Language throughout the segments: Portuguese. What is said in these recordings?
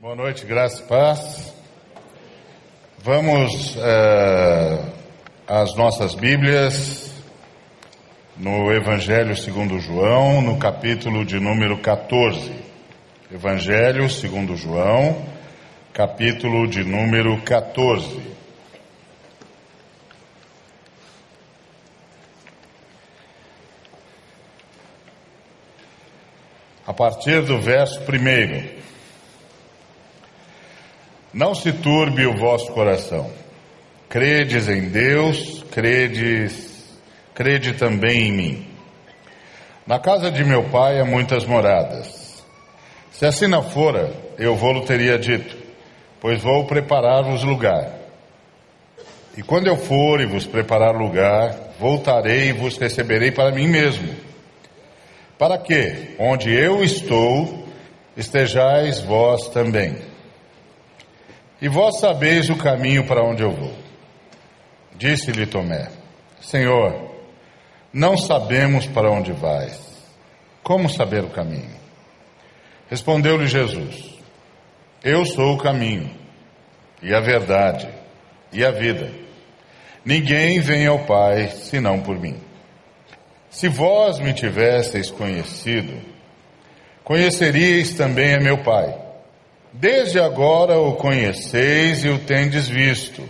Boa noite, graça e paz. Vamos uh, às nossas Bíblias, no Evangelho segundo João, no capítulo de número 14. Evangelho segundo João, capítulo de número 14. A partir do verso primeiro. Não se turbe o vosso coração. Credes em Deus, credes, crede também em mim. Na casa de meu pai há muitas moradas. Se assim não fora, eu vou-lo teria dito, pois vou preparar-vos lugar. E quando eu for e vos preparar lugar, voltarei e vos receberei para mim mesmo. Para que, onde eu estou, estejais vós também. E vós sabeis o caminho para onde eu vou. Disse-lhe Tomé: Senhor, não sabemos para onde vais. Como saber o caminho? Respondeu-lhe Jesus: Eu sou o caminho, e a verdade, e a vida. Ninguém vem ao Pai senão por mim. Se vós me tivesseis conhecido, conheceríeis também a meu Pai. Desde agora o conheceis e o tendes visto.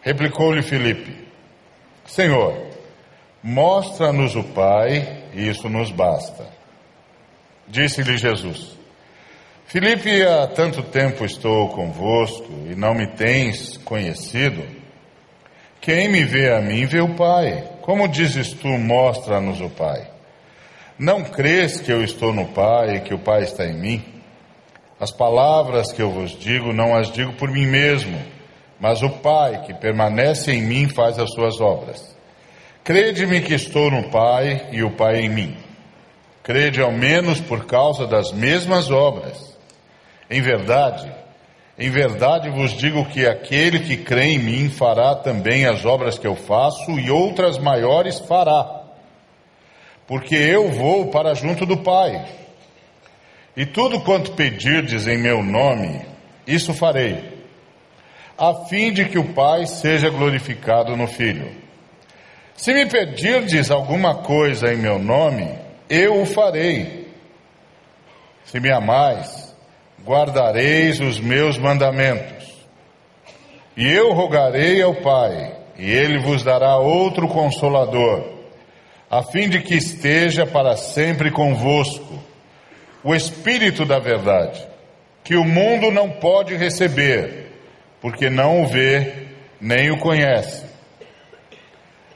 Replicou-lhe Filipe: Senhor, mostra-nos o Pai, e isso nos basta. Disse-lhe Jesus: Filipe, há tanto tempo estou convosco e não me tens conhecido. Quem me vê a mim vê o Pai. Como dizes tu, mostra-nos o Pai? Não crês que eu estou no Pai e que o Pai está em mim? As palavras que eu vos digo, não as digo por mim mesmo, mas o Pai que permanece em mim faz as suas obras. Crede-me que estou no Pai e o Pai em mim. Crede ao menos por causa das mesmas obras. Em verdade, em verdade vos digo que aquele que crê em mim fará também as obras que eu faço e outras maiores fará. Porque eu vou para junto do Pai. E tudo quanto pedirdes em meu nome, isso farei, a fim de que o Pai seja glorificado no Filho. Se me pedirdes alguma coisa em meu nome, eu o farei. Se me amais, guardareis os meus mandamentos. E eu rogarei ao Pai, e ele vos dará outro consolador, a fim de que esteja para sempre convosco o Espírito da Verdade, que o mundo não pode receber, porque não o vê nem o conhece.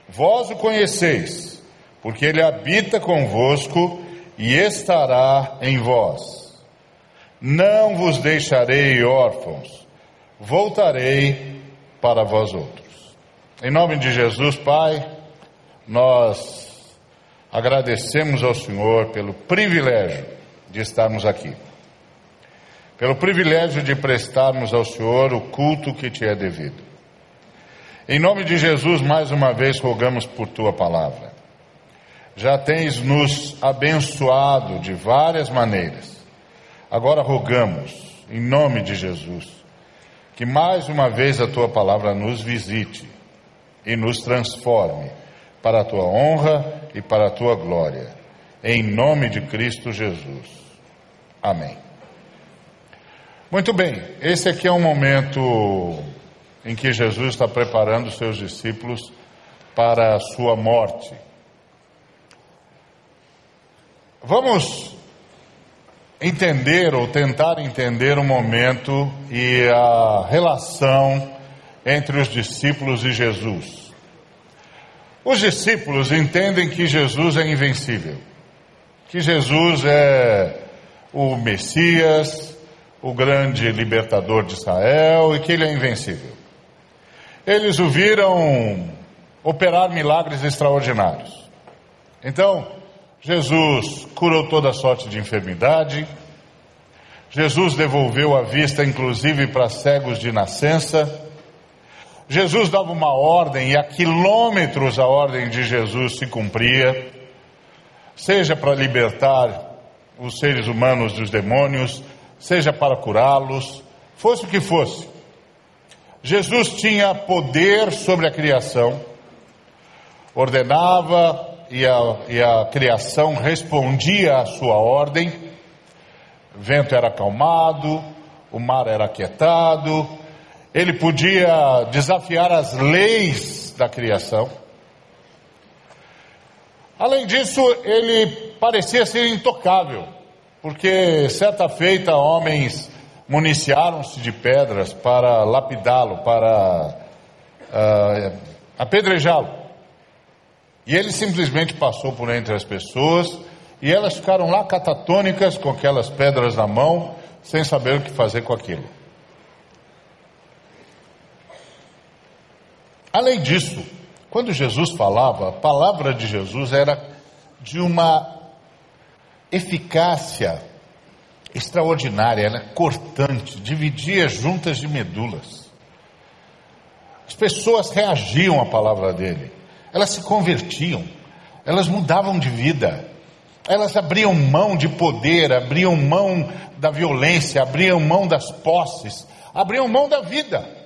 Vós o conheceis, porque ele habita convosco e estará em vós. Não vos deixarei órfãos, voltarei para vós outros. Em nome de Jesus, Pai, nós agradecemos ao Senhor pelo privilégio de estarmos aqui. Pelo privilégio de prestarmos ao Senhor o culto que te é devido. Em nome de Jesus, mais uma vez rogamos por tua palavra. Já tens nos abençoado de várias maneiras. Agora rogamos, em nome de Jesus, que mais uma vez a tua palavra nos visite e nos transforme para a tua honra e para a tua glória. Em nome de Cristo Jesus. Amém. Muito bem, esse aqui é um momento em que Jesus está preparando os seus discípulos para a sua morte. Vamos entender ou tentar entender o momento e a relação entre os discípulos e Jesus. Os discípulos entendem que Jesus é invencível, que Jesus é o Messias, o grande libertador de Israel e que ele é invencível. Eles o viram operar milagres extraordinários. Então, Jesus curou toda sorte de enfermidade, Jesus devolveu a vista, inclusive para cegos de nascença. Jesus dava uma ordem e a quilômetros a ordem de Jesus se cumpria, seja para libertar os seres humanos dos demônios, seja para curá-los, fosse o que fosse. Jesus tinha poder sobre a criação, ordenava e a, e a criação respondia à sua ordem, o vento era acalmado, o mar era aquietado, ele podia desafiar as leis da criação. Além disso, ele parecia ser intocável, porque certa feita homens municiaram-se de pedras para lapidá-lo, para uh, apedrejá-lo. E ele simplesmente passou por entre as pessoas e elas ficaram lá catatônicas com aquelas pedras na mão, sem saber o que fazer com aquilo. Além disso, quando Jesus falava, a palavra de Jesus era de uma eficácia extraordinária, ela é cortante, dividia juntas de medulas. As pessoas reagiam à palavra dele, elas se convertiam, elas mudavam de vida, elas abriam mão de poder, abriam mão da violência, abriam mão das posses, abriam mão da vida.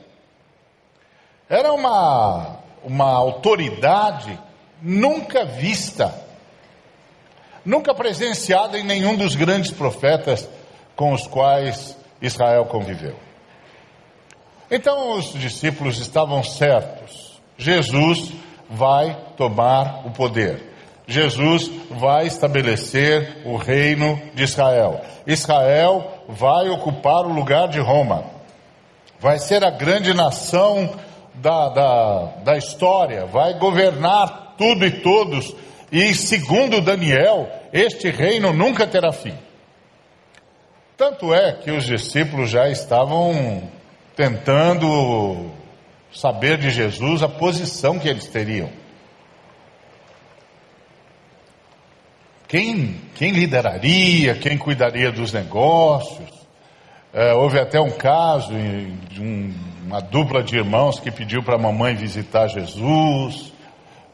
Era uma, uma autoridade nunca vista, nunca presenciada em nenhum dos grandes profetas com os quais Israel conviveu. Então os discípulos estavam certos: Jesus vai tomar o poder. Jesus vai estabelecer o reino de Israel. Israel vai ocupar o lugar de Roma. Vai ser a grande nação da, da, da história. Vai governar tudo e todos. E segundo Daniel, este reino nunca terá fim. Tanto é que os discípulos já estavam tentando saber de Jesus a posição que eles teriam. Quem, quem lideraria, quem cuidaria dos negócios? É, houve até um caso de um, uma dupla de irmãos que pediu para a mamãe visitar Jesus,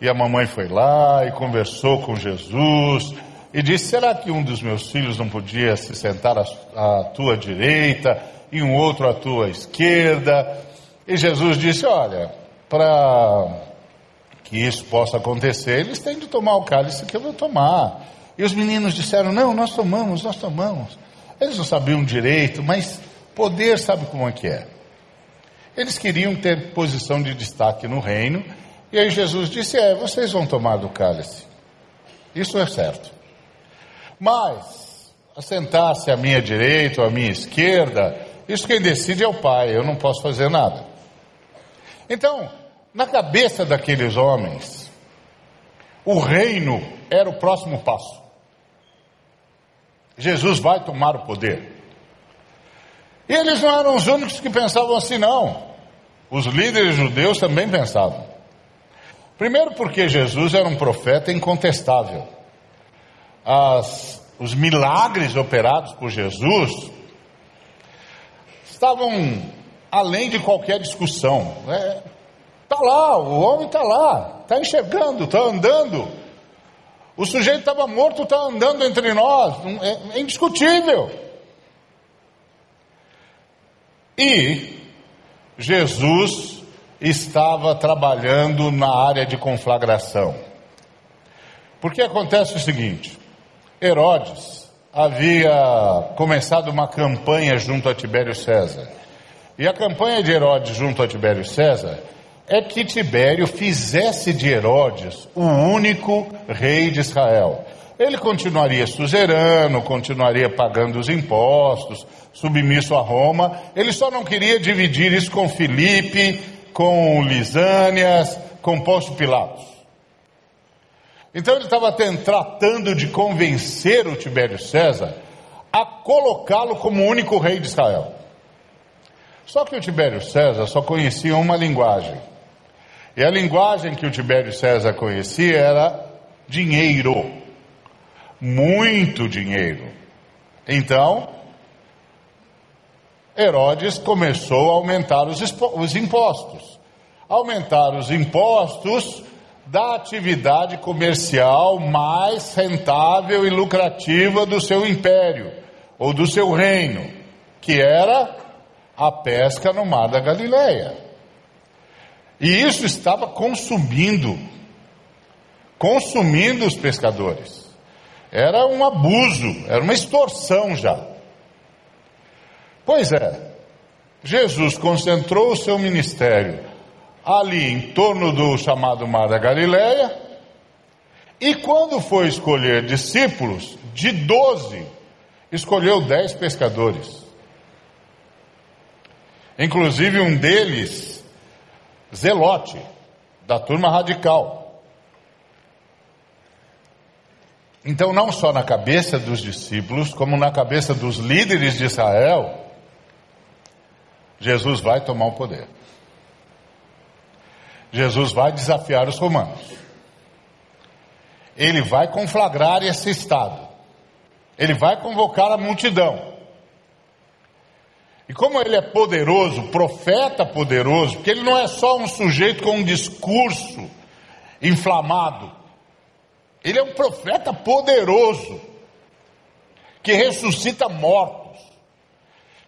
e a mamãe foi lá e conversou com Jesus, e disse: Será que um dos meus filhos não podia se sentar à, à tua direita e um outro à tua esquerda? E Jesus disse: Olha, para que isso possa acontecer, eles têm de tomar o cálice que eu vou tomar. E os meninos disseram: Não, nós tomamos, nós tomamos. Eles não sabiam direito, mas poder sabe como é que é. Eles queriam ter posição de destaque no reino, e aí Jesus disse: É, vocês vão tomar do cálice. Isso é certo. Mas, assentar-se à minha direita ou à minha esquerda, isso quem decide é o Pai, eu não posso fazer nada. Então, na cabeça daqueles homens, o reino era o próximo passo. Jesus vai tomar o poder. E eles não eram os únicos que pensavam assim, não. Os líderes judeus também pensavam. Primeiro, porque Jesus era um profeta incontestável as, os milagres operados por Jesus estavam além de qualquer discussão. Está é, tá lá, o homem está lá, está enxergando, está andando. O sujeito estava morto, está andando entre nós, é, é indiscutível. E Jesus estava trabalhando na área de conflagração. Porque acontece o seguinte: Herodes havia começado uma campanha junto a Tibério César. E a campanha de Herodes junto a Tibério César é que Tibério fizesse de Herodes o único rei de Israel. Ele continuaria suzerano, continuaria pagando os impostos, submisso a Roma. Ele só não queria dividir isso com Filipe, com Lisânias, com Pôncio Pilatos. Então ele estava tratando de convencer o Tibério César a colocá-lo como único rei de Israel. Só que o Tibério César só conhecia uma linguagem. E a linguagem que o Tibério César conhecia era dinheiro. Muito dinheiro. Então, Herodes começou a aumentar os, os impostos. Aumentar os impostos da atividade comercial mais rentável e lucrativa do seu império ou do seu reino. que era a pesca no mar da Galileia. E isso estava consumindo, consumindo os pescadores. Era um abuso, era uma extorsão já. Pois é, Jesus concentrou o seu ministério ali em torno do chamado Mar da Galileia, e quando foi escolher discípulos, de doze, escolheu dez pescadores. Inclusive um deles, Zelote, da turma radical. Então, não só na cabeça dos discípulos, como na cabeça dos líderes de Israel, Jesus vai tomar o poder. Jesus vai desafiar os romanos. Ele vai conflagrar esse estado. Ele vai convocar a multidão. E como ele é poderoso, profeta poderoso, porque ele não é só um sujeito com um discurso inflamado. Ele é um profeta poderoso, que ressuscita mortos,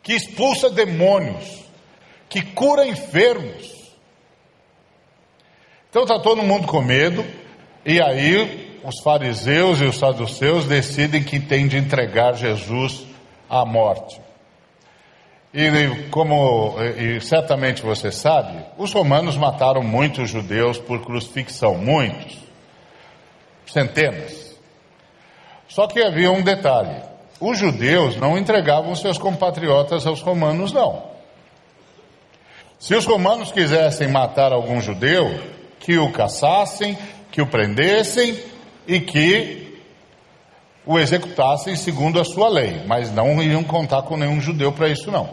que expulsa demônios, que cura enfermos. Então está todo mundo com medo, e aí os fariseus e os saduceus decidem que tem de entregar Jesus à morte. E como e certamente você sabe, os romanos mataram muitos judeus por crucifixão, muitos, centenas. Só que havia um detalhe: os judeus não entregavam seus compatriotas aos romanos, não. Se os romanos quisessem matar algum judeu, que o caçassem, que o prendessem e que o executassem segundo a sua lei, mas não iriam contar com nenhum judeu para isso não.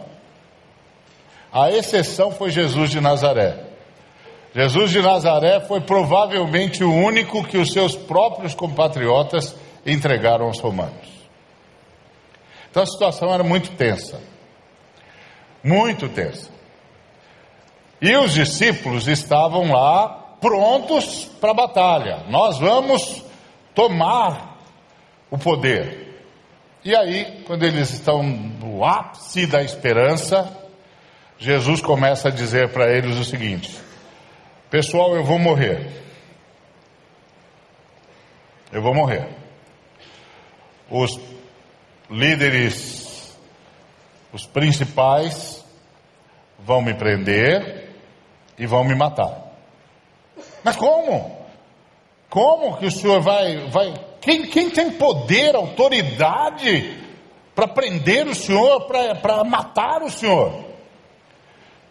A exceção foi Jesus de Nazaré. Jesus de Nazaré foi provavelmente o único que os seus próprios compatriotas entregaram aos romanos. Então a situação era muito tensa. Muito tensa. E os discípulos estavam lá prontos para a batalha. Nós vamos tomar o poder. E aí, quando eles estão no ápice da esperança, Jesus começa a dizer para eles o seguinte: Pessoal, eu vou morrer. Eu vou morrer. Os líderes, os principais, vão me prender e vão me matar. Mas como? Como que o senhor vai. vai quem, quem tem poder, autoridade para prender o senhor, para matar o senhor?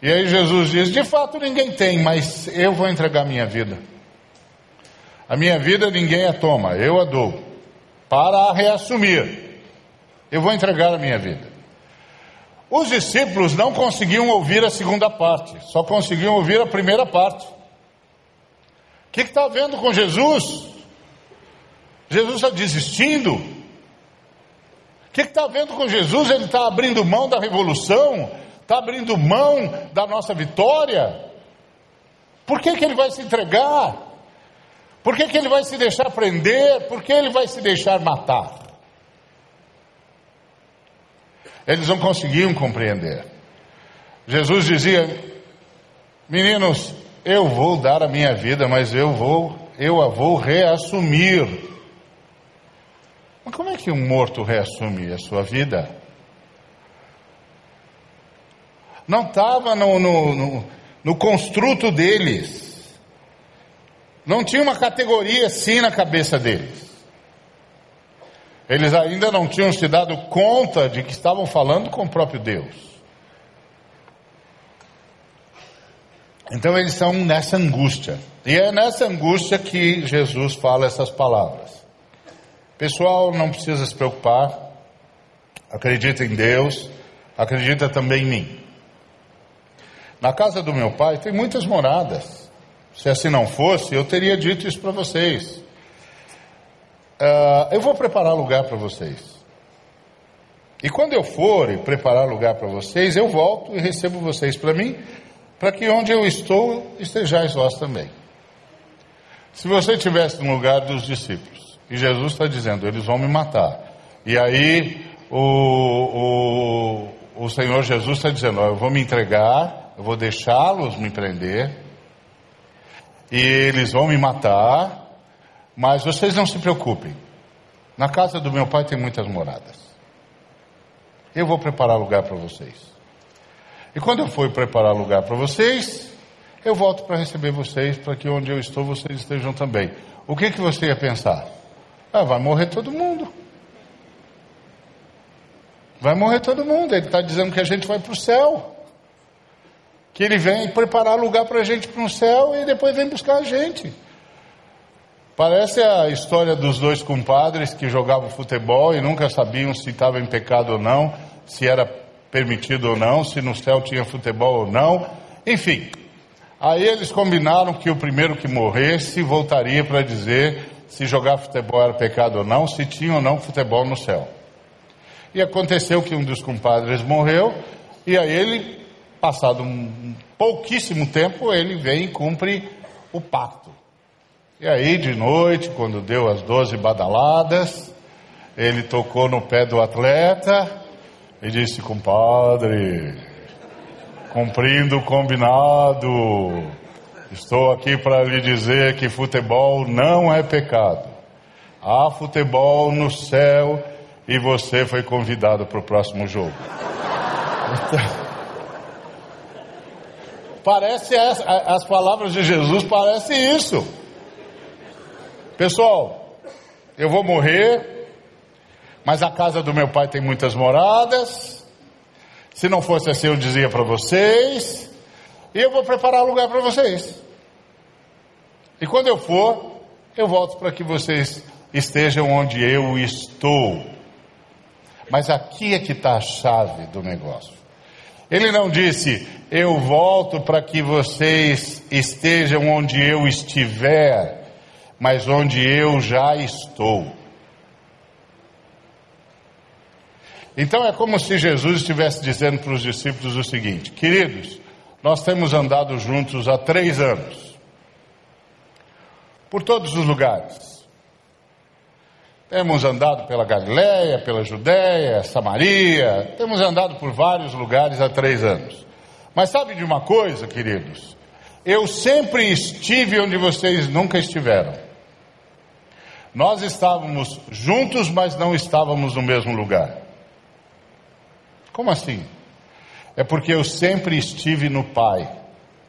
E aí Jesus diz: De fato ninguém tem, mas eu vou entregar minha vida. A minha vida ninguém a toma, eu a dou para a reassumir. Eu vou entregar a minha vida. Os discípulos não conseguiam ouvir a segunda parte, só conseguiam ouvir a primeira parte. O que está vendo com Jesus? Jesus está desistindo? O que está vendo com Jesus? Ele está abrindo mão da revolução? Está abrindo mão da nossa vitória? Por que, que ele vai se entregar? Por que, que ele vai se deixar prender? Por que ele vai se deixar matar? Eles não conseguiam compreender. Jesus dizia: Meninos, eu vou dar a minha vida, mas eu vou, eu a vou reassumir. Mas como é que um morto reassume a sua vida? não estava no, no, no, no construto deles. Não tinha uma categoria assim na cabeça deles. Eles ainda não tinham se dado conta de que estavam falando com o próprio Deus. Então eles estão nessa angústia. E é nessa angústia que Jesus fala essas palavras. Pessoal, não precisa se preocupar. Acredita em Deus. Acredita também em mim. Na casa do meu pai tem muitas moradas. Se assim não fosse, eu teria dito isso para vocês. Uh, eu vou preparar lugar para vocês. E quando eu for e preparar lugar para vocês, eu volto e recebo vocês para mim, para que onde eu estou estejais vós também. Se você estivesse no lugar dos discípulos, e Jesus está dizendo, eles vão me matar. E aí o, o, o Senhor Jesus está dizendo: ó, eu vou me entregar, eu vou deixá-los me prender, e eles vão me matar, mas vocês não se preocupem. Na casa do meu pai tem muitas moradas. Eu vou preparar lugar para vocês. E quando eu for preparar lugar para vocês, eu volto para receber vocês, para que onde eu estou vocês estejam também. O que, que você ia pensar? Ah, vai morrer todo mundo. Vai morrer todo mundo. Ele está dizendo que a gente vai para o céu. Que ele vem preparar lugar para a gente para o céu e depois vem buscar a gente. Parece a história dos dois compadres que jogavam futebol e nunca sabiam se estava em pecado ou não, se era permitido ou não, se no céu tinha futebol ou não. Enfim, aí eles combinaram que o primeiro que morresse voltaria para dizer se jogar futebol era pecado ou não, se tinha ou não futebol no céu. E aconteceu que um dos compadres morreu, e aí ele, passado um pouquíssimo tempo, ele vem e cumpre o pacto. E aí, de noite, quando deu as doze badaladas, ele tocou no pé do atleta e disse: Compadre, cumprindo o combinado, estou aqui para lhe dizer que futebol não é pecado. Há futebol no céu e você foi convidado para o próximo jogo. Então, parece as, as palavras de Jesus parece isso. Pessoal, eu vou morrer, mas a casa do meu pai tem muitas moradas. Se não fosse assim, eu dizia para vocês. E eu vou preparar lugar para vocês. E quando eu for, eu volto para que vocês estejam onde eu estou. Mas aqui é que está a chave do negócio. Ele não disse, eu volto para que vocês estejam onde eu estiver, mas onde eu já estou. Então é como se Jesus estivesse dizendo para os discípulos o seguinte: queridos, nós temos andado juntos há três anos, por todos os lugares. Temos andado pela Galiléia, pela Judéia, Samaria, temos andado por vários lugares há três anos. Mas sabe de uma coisa, queridos? Eu sempre estive onde vocês nunca estiveram. Nós estávamos juntos, mas não estávamos no mesmo lugar. Como assim? É porque eu sempre estive no Pai,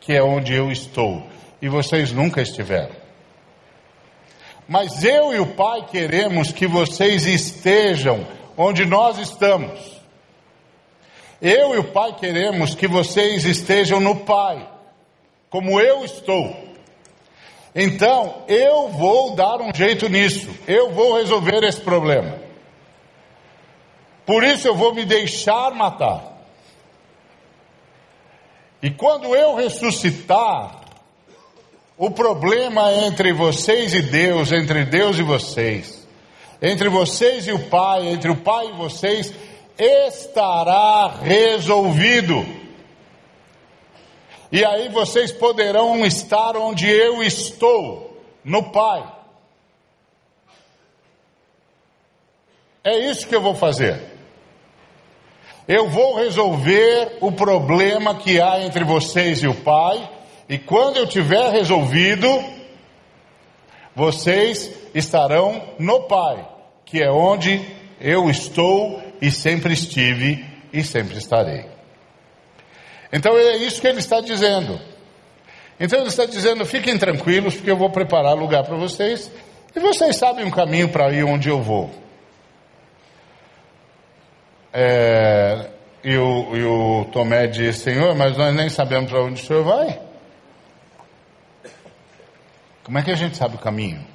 que é onde eu estou, e vocês nunca estiveram. Mas eu e o Pai queremos que vocês estejam onde nós estamos. Eu e o Pai queremos que vocês estejam no Pai, como eu estou. Então, eu vou dar um jeito nisso, eu vou resolver esse problema. Por isso eu vou me deixar matar. E quando eu ressuscitar, o problema entre vocês e Deus, entre Deus e vocês, entre vocês e o Pai, entre o Pai e vocês, estará resolvido. E aí vocês poderão estar onde eu estou, no Pai. É isso que eu vou fazer. Eu vou resolver o problema que há entre vocês e o Pai e quando eu tiver resolvido, vocês estarão no Pai, que é onde eu estou e sempre estive e sempre estarei. Então é isso que ele está dizendo. Então ele está dizendo: fiquem tranquilos, porque eu vou preparar lugar para vocês, e vocês sabem um caminho para ir onde eu vou. É, e, o, e o Tomé disse: Senhor, mas nós nem sabemos para onde o senhor vai. Como é que a gente sabe o caminho?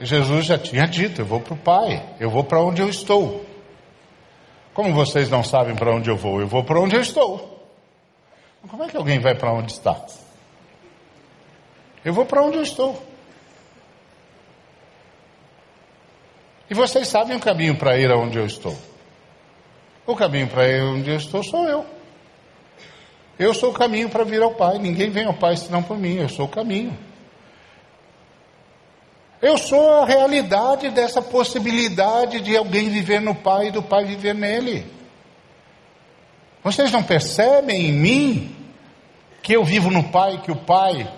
Jesus já tinha dito: eu vou para o Pai, eu vou para onde eu estou. Como vocês não sabem para onde eu vou, eu vou para onde eu estou. Como é que alguém vai para onde está? Eu vou para onde eu estou. E vocês sabem o caminho para ir aonde eu estou. O caminho para ir onde eu estou sou eu. Eu sou o caminho para vir ao Pai. Ninguém vem ao Pai senão por mim. Eu sou o caminho. Eu sou a realidade dessa possibilidade de alguém viver no Pai e do Pai viver nele. Vocês não percebem em mim que eu vivo no Pai, que o Pai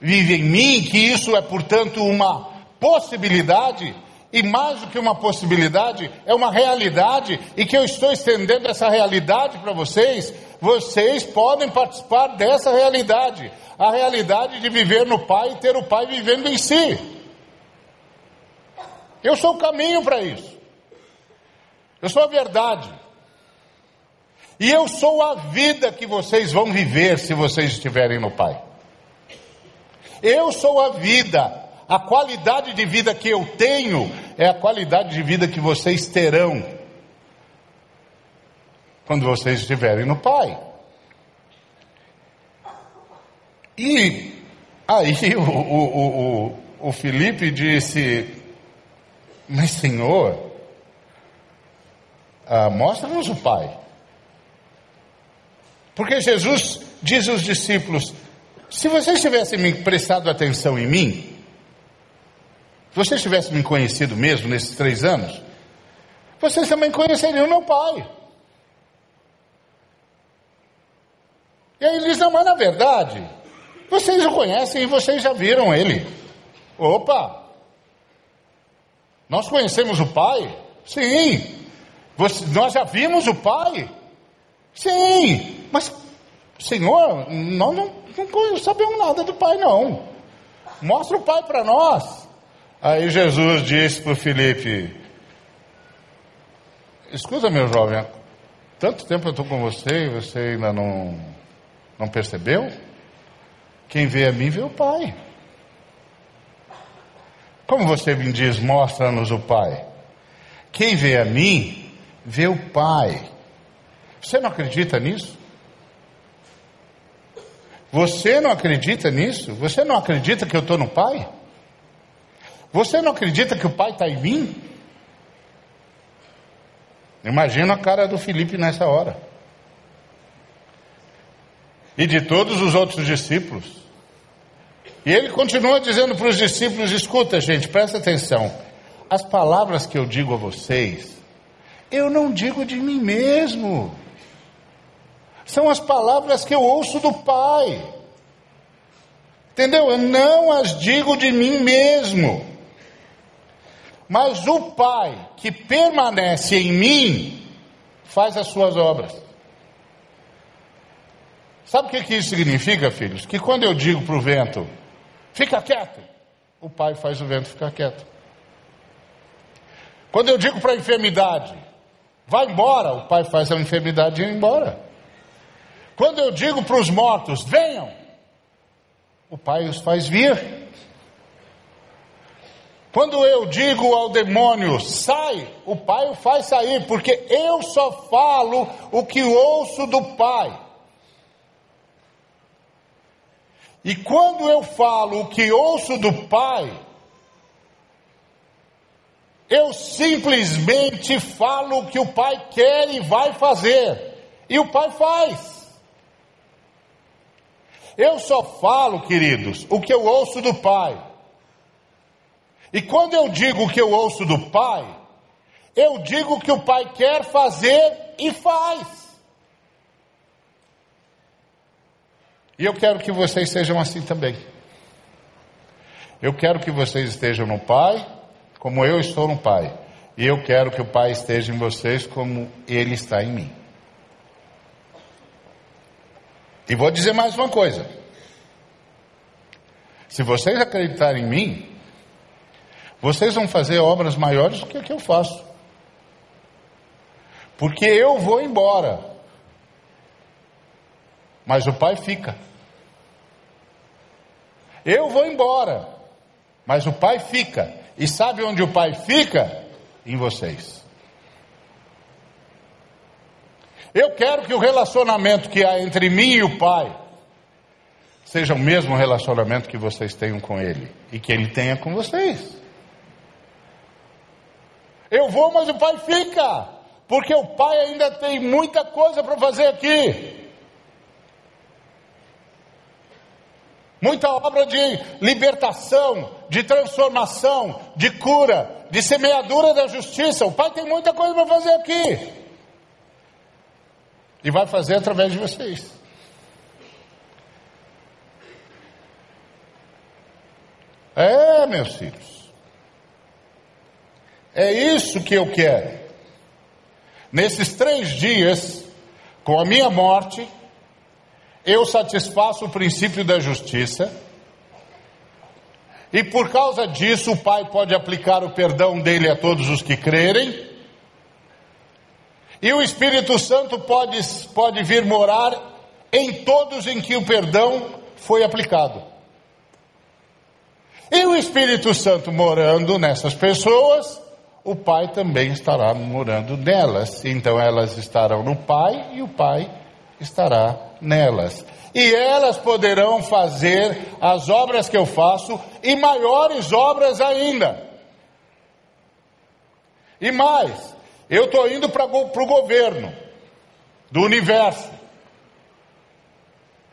vive em mim, que isso é, portanto, uma possibilidade? E mais do que uma possibilidade, é uma realidade, e que eu estou estendendo essa realidade para vocês, vocês podem participar dessa realidade, a realidade de viver no Pai e ter o Pai vivendo em si. Eu sou o caminho para isso. Eu sou a verdade. E eu sou a vida que vocês vão viver se vocês estiverem no Pai. Eu sou a vida. A qualidade de vida que eu tenho é a qualidade de vida que vocês terão quando vocês estiverem no Pai. E aí o, o, o, o Felipe disse: mas, Senhor, ah, mostra-nos o Pai. Porque Jesus diz aos discípulos: se vocês tivessem prestado atenção em mim, se vocês tivessem me conhecido mesmo nesses três anos, vocês também conheceriam meu Pai. E aí ele diz: não, mas na verdade, vocês o conhecem e vocês já viram ele. Opa! Nós conhecemos o Pai? Sim. Você, nós já vimos o Pai? Sim. Mas, Senhor, nós não, não sabemos nada do Pai, não. Mostra o Pai para nós. Aí Jesus disse para Felipe: Escuta, meu jovem, tanto tempo eu estou com você e você ainda não, não percebeu? Quem vê a mim vê o Pai. Como você me diz, mostra-nos o Pai. Quem vê a mim, vê o Pai. Você não acredita nisso? Você não acredita nisso? Você não acredita que eu estou no Pai? Você não acredita que o Pai está em mim? Imagina a cara do Felipe nessa hora. E de todos os outros discípulos. E ele continua dizendo para os discípulos: escuta, gente, presta atenção. As palavras que eu digo a vocês, eu não digo de mim mesmo. São as palavras que eu ouço do Pai. Entendeu? Eu não as digo de mim mesmo. Mas o Pai que permanece em mim faz as suas obras. Sabe o que, isso significa, filhos? Que quando eu digo para o vento, Fica quieto. O pai faz o vento ficar quieto. Quando eu digo para a enfermidade, vai embora, o pai faz a enfermidade ir embora. Quando eu digo para os mortos, venham, o pai os faz vir. Quando eu digo ao demônio, sai, o pai o faz sair, porque eu só falo o que ouço do pai. E quando eu falo o que ouço do Pai, eu simplesmente falo o que o Pai quer e vai fazer. E o Pai faz. Eu só falo, queridos, o que eu ouço do Pai. E quando eu digo o que eu ouço do Pai, eu digo o que o Pai quer fazer e faz. E eu quero que vocês sejam assim também. Eu quero que vocês estejam no Pai, como eu estou no Pai. E eu quero que o Pai esteja em vocês como Ele está em mim. E vou dizer mais uma coisa. Se vocês acreditarem em mim, vocês vão fazer obras maiores do que a que eu faço. Porque eu vou embora, mas o Pai fica. Eu vou embora, mas o Pai fica. E sabe onde o Pai fica? Em vocês. Eu quero que o relacionamento que há entre mim e o Pai seja o mesmo relacionamento que vocês tenham com Ele e que Ele tenha com vocês. Eu vou, mas o Pai fica, porque o Pai ainda tem muita coisa para fazer aqui. Muita obra de libertação, de transformação, de cura, de semeadura da justiça. O Pai tem muita coisa para fazer aqui. E vai fazer através de vocês. É, meus filhos. É isso que eu quero. Nesses três dias, com a minha morte, eu satisfaço o princípio da justiça, e por causa disso o Pai pode aplicar o perdão dele a todos os que crerem, e o Espírito Santo pode, pode vir morar em todos em que o perdão foi aplicado. E o Espírito Santo morando nessas pessoas, o Pai também estará morando nelas. Então elas estarão no Pai e o Pai estará nelas. E elas poderão fazer as obras que eu faço e maiores obras ainda. E mais, eu estou indo para o governo do universo.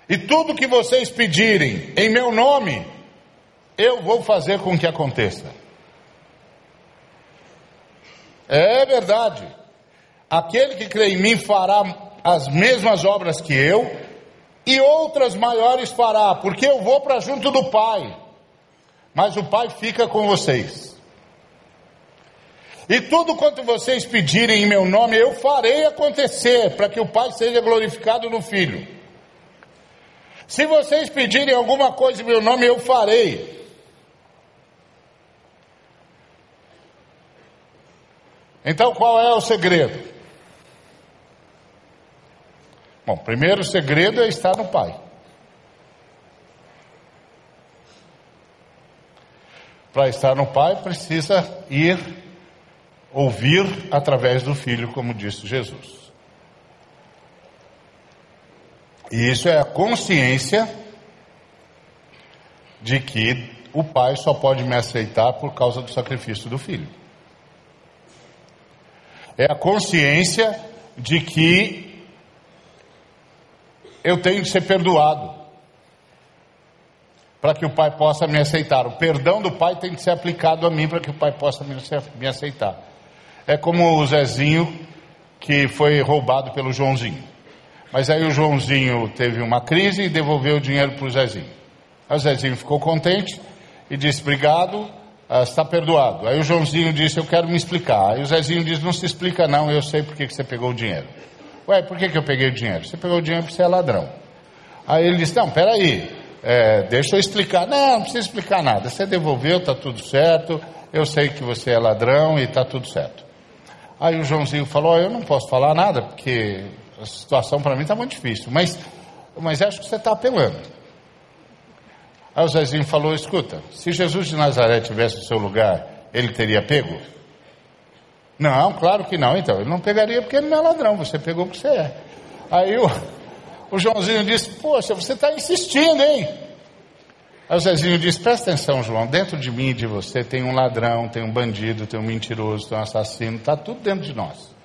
E tudo que vocês pedirem em meu nome, eu vou fazer com que aconteça. É verdade. Aquele que crê em mim fará as mesmas obras que eu, e outras maiores fará, porque eu vou para junto do Pai. Mas o Pai fica com vocês. E tudo quanto vocês pedirem em meu nome, eu farei acontecer, para que o Pai seja glorificado no Filho. Se vocês pedirem alguma coisa em meu nome, eu farei. Então qual é o segredo? Bom, primeiro segredo é estar no Pai. Para estar no Pai, precisa ir ouvir através do Filho, como disse Jesus. E isso é a consciência de que o Pai só pode me aceitar por causa do sacrifício do Filho. É a consciência de que eu tenho que ser perdoado para que o Pai possa me aceitar. O perdão do Pai tem que ser aplicado a mim para que o Pai possa me aceitar. É como o Zezinho que foi roubado pelo Joãozinho. Mas aí o Joãozinho teve uma crise e devolveu o dinheiro para o Zezinho. Aí o Zezinho ficou contente e disse: Obrigado, ah, está perdoado. Aí o Joãozinho disse: Eu quero me explicar. Aí o Zezinho disse: Não se explica, não, eu sei por que você pegou o dinheiro. Ué, por que, que eu peguei o dinheiro? Você pegou o dinheiro porque você é ladrão. Aí ele disse: Não, peraí, é, deixa eu explicar. Não, não precisa explicar nada. Você devolveu, está tudo certo. Eu sei que você é ladrão e está tudo certo. Aí o Joãozinho falou: oh, Eu não posso falar nada, porque a situação para mim está muito difícil, mas, mas acho que você está apelando. Aí o Zezinho falou: Escuta, se Jesus de Nazaré tivesse no seu lugar, ele teria pego? Não, claro que não. Então, ele não pegaria porque ele não é ladrão, você pegou porque você é. Aí o, o Joãozinho disse: Poxa, você está insistindo, hein? Aí o Zezinho disse: Presta atenção, João, dentro de mim e de você tem um ladrão, tem um bandido, tem um mentiroso, tem um assassino, está tudo dentro de nós.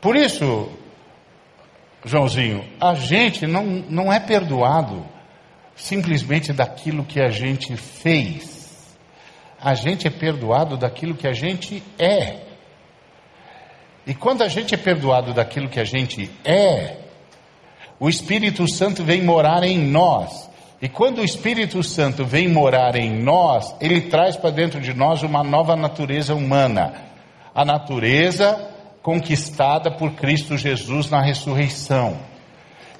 Por isso, Joãozinho, a gente não, não é perdoado simplesmente daquilo que a gente fez. A gente é perdoado daquilo que a gente é. E quando a gente é perdoado daquilo que a gente é, o Espírito Santo vem morar em nós. E quando o Espírito Santo vem morar em nós, ele traz para dentro de nós uma nova natureza humana. A natureza conquistada por Cristo Jesus na ressurreição.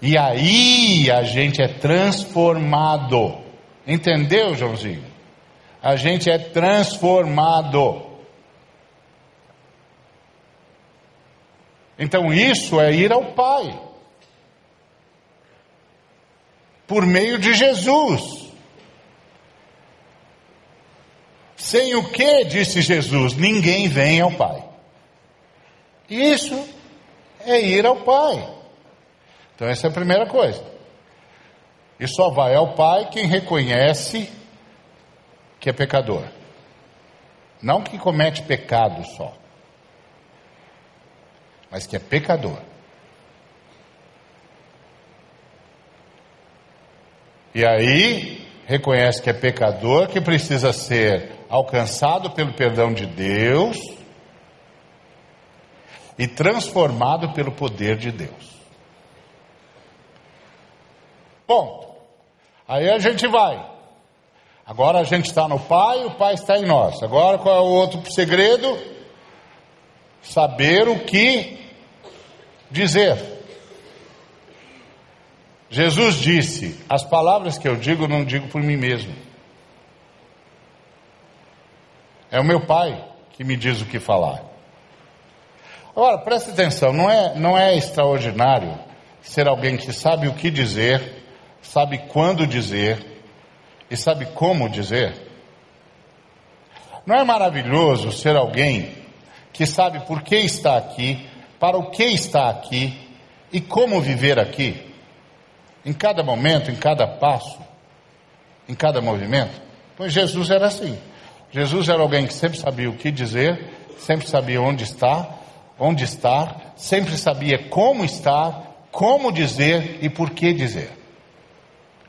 E aí a gente é transformado. Entendeu, Joãozinho? A gente é transformado. Então isso é ir ao Pai por meio de Jesus. Sem o que, disse Jesus, ninguém vem ao Pai. Isso é ir ao Pai. Então, essa é a primeira coisa. E só vai ao Pai quem reconhece que é pecador. Não que comete pecado só, mas que é pecador. E aí reconhece que é pecador, que precisa ser alcançado pelo perdão de Deus e transformado pelo poder de Deus. Bom, aí a gente vai. Agora a gente está no Pai, o Pai está em nós. Agora qual é o outro segredo? Saber o que dizer. Jesus disse: As palavras que eu digo, não digo por mim mesmo. É o meu Pai que me diz o que falar. Agora, preste atenção, não é, não é extraordinário ser alguém que sabe o que dizer, sabe quando dizer e sabe como dizer? Não é maravilhoso ser alguém que sabe por que está aqui, para o que está aqui e como viver aqui? Em cada momento, em cada passo, em cada movimento? Pois Jesus era assim. Jesus era alguém que sempre sabia o que dizer, sempre sabia onde estar, onde estar, sempre sabia como estar, como dizer e por que dizer.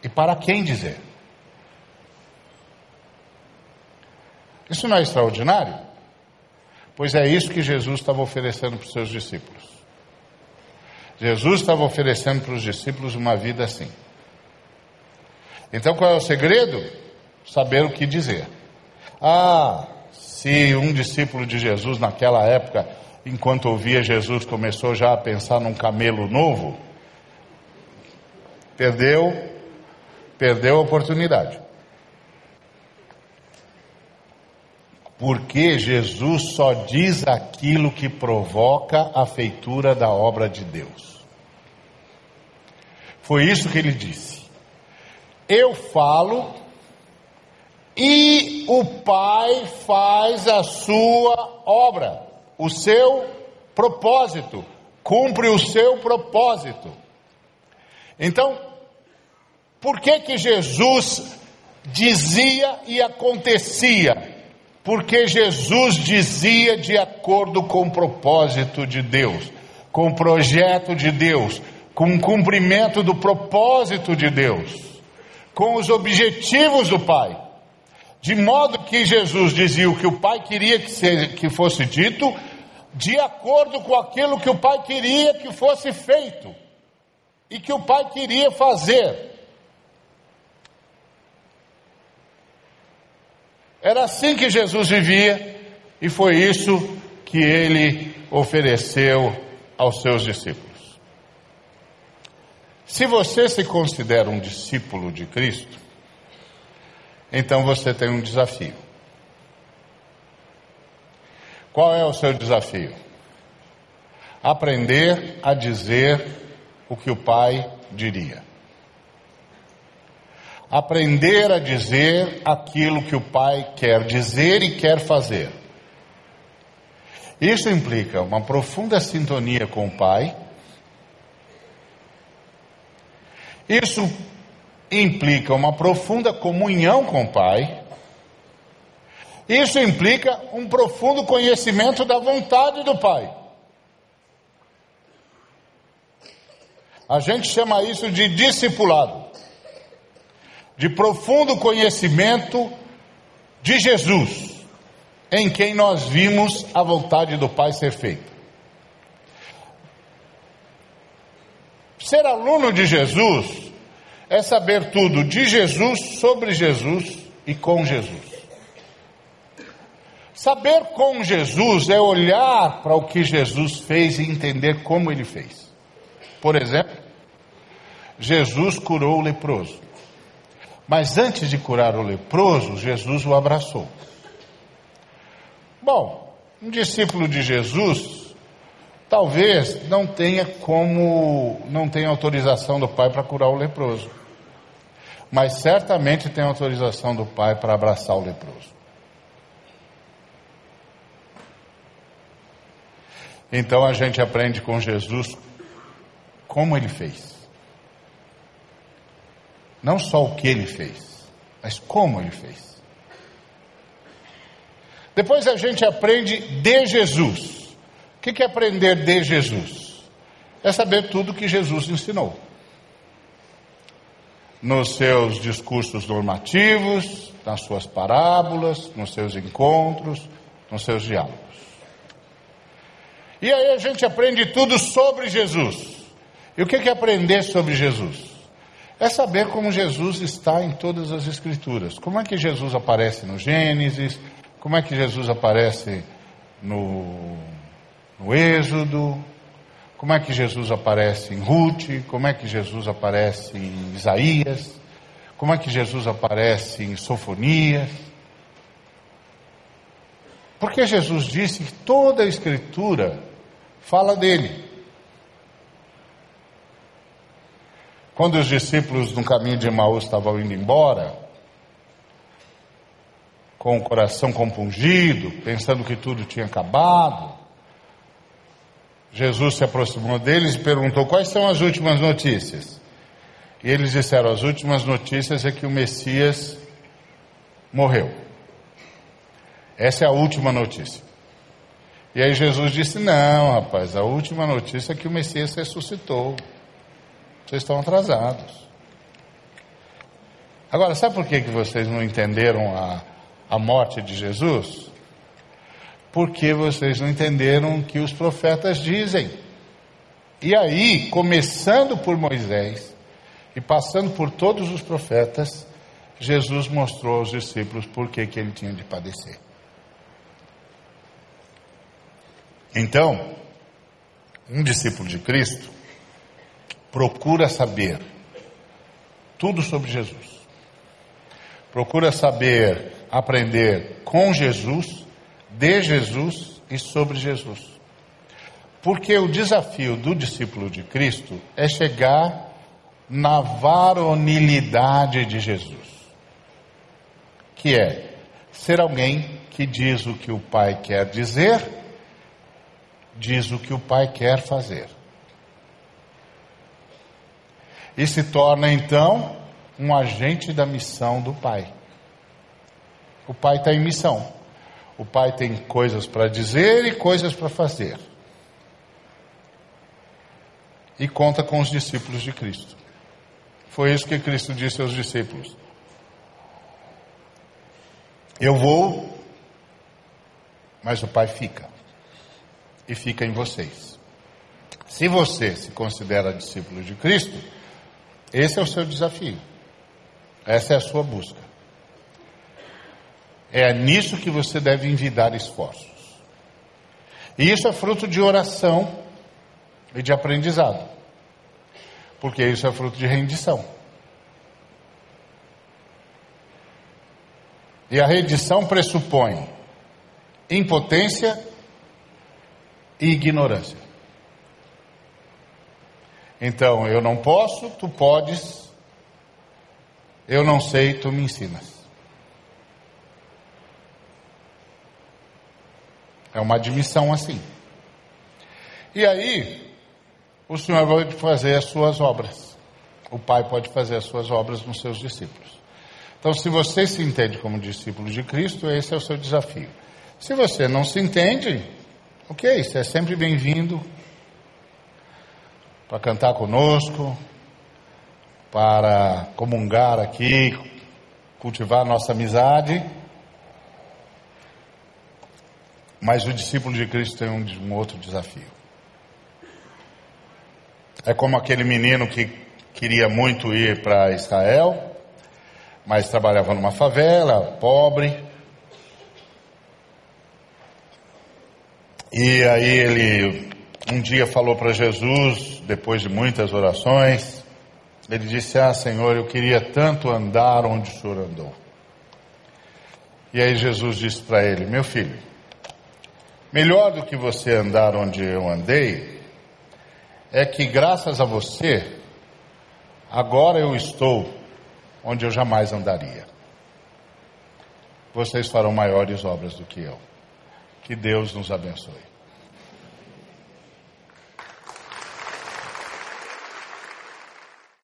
E para quem dizer. Isso não é extraordinário? Pois é isso que Jesus estava oferecendo para os seus discípulos. Jesus estava oferecendo para os discípulos uma vida assim. Então qual é o segredo? Saber o que dizer. Ah, se um discípulo de Jesus naquela época, enquanto ouvia Jesus, começou já a pensar num camelo novo, perdeu, perdeu a oportunidade. Porque Jesus só diz aquilo que provoca a feitura da obra de Deus. Foi isso que ele disse. Eu falo e o Pai faz a sua obra, o seu propósito, cumpre o seu propósito. Então, por que que Jesus dizia e acontecia? Porque Jesus dizia de acordo com o propósito de Deus, com o projeto de Deus, com o cumprimento do propósito de Deus, com os objetivos do Pai. De modo que Jesus dizia o que o Pai queria que, seja, que fosse dito, de acordo com aquilo que o Pai queria que fosse feito e que o Pai queria fazer. Era assim que Jesus vivia e foi isso que ele ofereceu aos seus discípulos. Se você se considera um discípulo de Cristo, então você tem um desafio. Qual é o seu desafio? Aprender a dizer o que o Pai diria. Aprender a dizer aquilo que o Pai quer dizer e quer fazer. Isso implica uma profunda sintonia com o Pai. Isso implica uma profunda comunhão com o Pai. Isso implica um profundo conhecimento da vontade do Pai. A gente chama isso de discipulado, de profundo conhecimento de Jesus, em quem nós vimos a vontade do Pai ser feita. Ser aluno de Jesus é saber tudo de Jesus, sobre Jesus e com Jesus. Saber com Jesus é olhar para o que Jesus fez e entender como ele fez. Por exemplo, Jesus curou o leproso. Mas antes de curar o leproso, Jesus o abraçou. Bom, um discípulo de Jesus talvez não tenha como, não tenha autorização do Pai para curar o leproso mas certamente tem autorização do Pai para abraçar o leproso. Então a gente aprende com Jesus como ele fez. Não só o que ele fez, mas como ele fez. Depois a gente aprende de Jesus. O que é aprender de Jesus? É saber tudo que Jesus ensinou. nos seus discursos normativos, nas suas parábolas, nos seus encontros, nos seus diálogos. E aí a gente aprende tudo sobre Jesus. E o que é aprender sobre Jesus? É saber como Jesus está em todas as Escrituras. Como é que Jesus aparece no Gênesis, como é que Jesus aparece no, no Êxodo, como é que Jesus aparece em Ruth, como é que Jesus aparece em Isaías, como é que Jesus aparece em Sofonias. Porque Jesus disse que toda a Escritura fala dele. Quando os discípulos no caminho de Emaús estavam indo embora, com o coração compungido, pensando que tudo tinha acabado, Jesus se aproximou deles e perguntou: Quais são as últimas notícias? E eles disseram: As últimas notícias é que o Messias morreu. Essa é a última notícia. E aí Jesus disse: Não, rapaz, a última notícia é que o Messias ressuscitou. Vocês estão atrasados. Agora, sabe por que, que vocês não entenderam a, a morte de Jesus? Porque vocês não entenderam o que os profetas dizem. E aí, começando por Moisés e passando por todos os profetas, Jesus mostrou aos discípulos por que, que ele tinha de padecer. Então, um discípulo de Cristo procura saber tudo sobre Jesus. Procura saber, aprender com Jesus, de Jesus e sobre Jesus. Porque o desafio do discípulo de Cristo é chegar na varonilidade de Jesus, que é ser alguém que diz o que o Pai quer dizer, diz o que o Pai quer fazer e se torna então um agente da missão do Pai. O Pai está em missão. O Pai tem coisas para dizer e coisas para fazer. E conta com os discípulos de Cristo. Foi isso que Cristo disse aos discípulos. Eu vou, mas o Pai fica. E fica em vocês. Se você se considera discípulo de Cristo, esse é o seu desafio. Essa é a sua busca. É nisso que você deve envidar esforços. E isso é fruto de oração e de aprendizado. Porque isso é fruto de rendição. E a rendição pressupõe impotência e ignorância. Então, eu não posso, tu podes. Eu não sei, tu me ensinas. É uma admissão assim. E aí, o Senhor vai fazer as suas obras. O Pai pode fazer as suas obras nos seus discípulos. Então, se você se entende como discípulo de Cristo, esse é o seu desafio. Se você não se entende, ok, você é sempre bem-vindo para cantar conosco, para comungar aqui, cultivar nossa amizade. Mas o discípulo de Cristo tem um, um outro desafio. É como aquele menino que queria muito ir para Israel, mas trabalhava numa favela, pobre. E aí ele um dia falou para Jesus, depois de muitas orações, ele disse: Ah, Senhor, eu queria tanto andar onde o Senhor andou. E aí Jesus disse para ele: Meu filho, melhor do que você andar onde eu andei, é que graças a você, agora eu estou onde eu jamais andaria. Vocês farão maiores obras do que eu. Que Deus nos abençoe.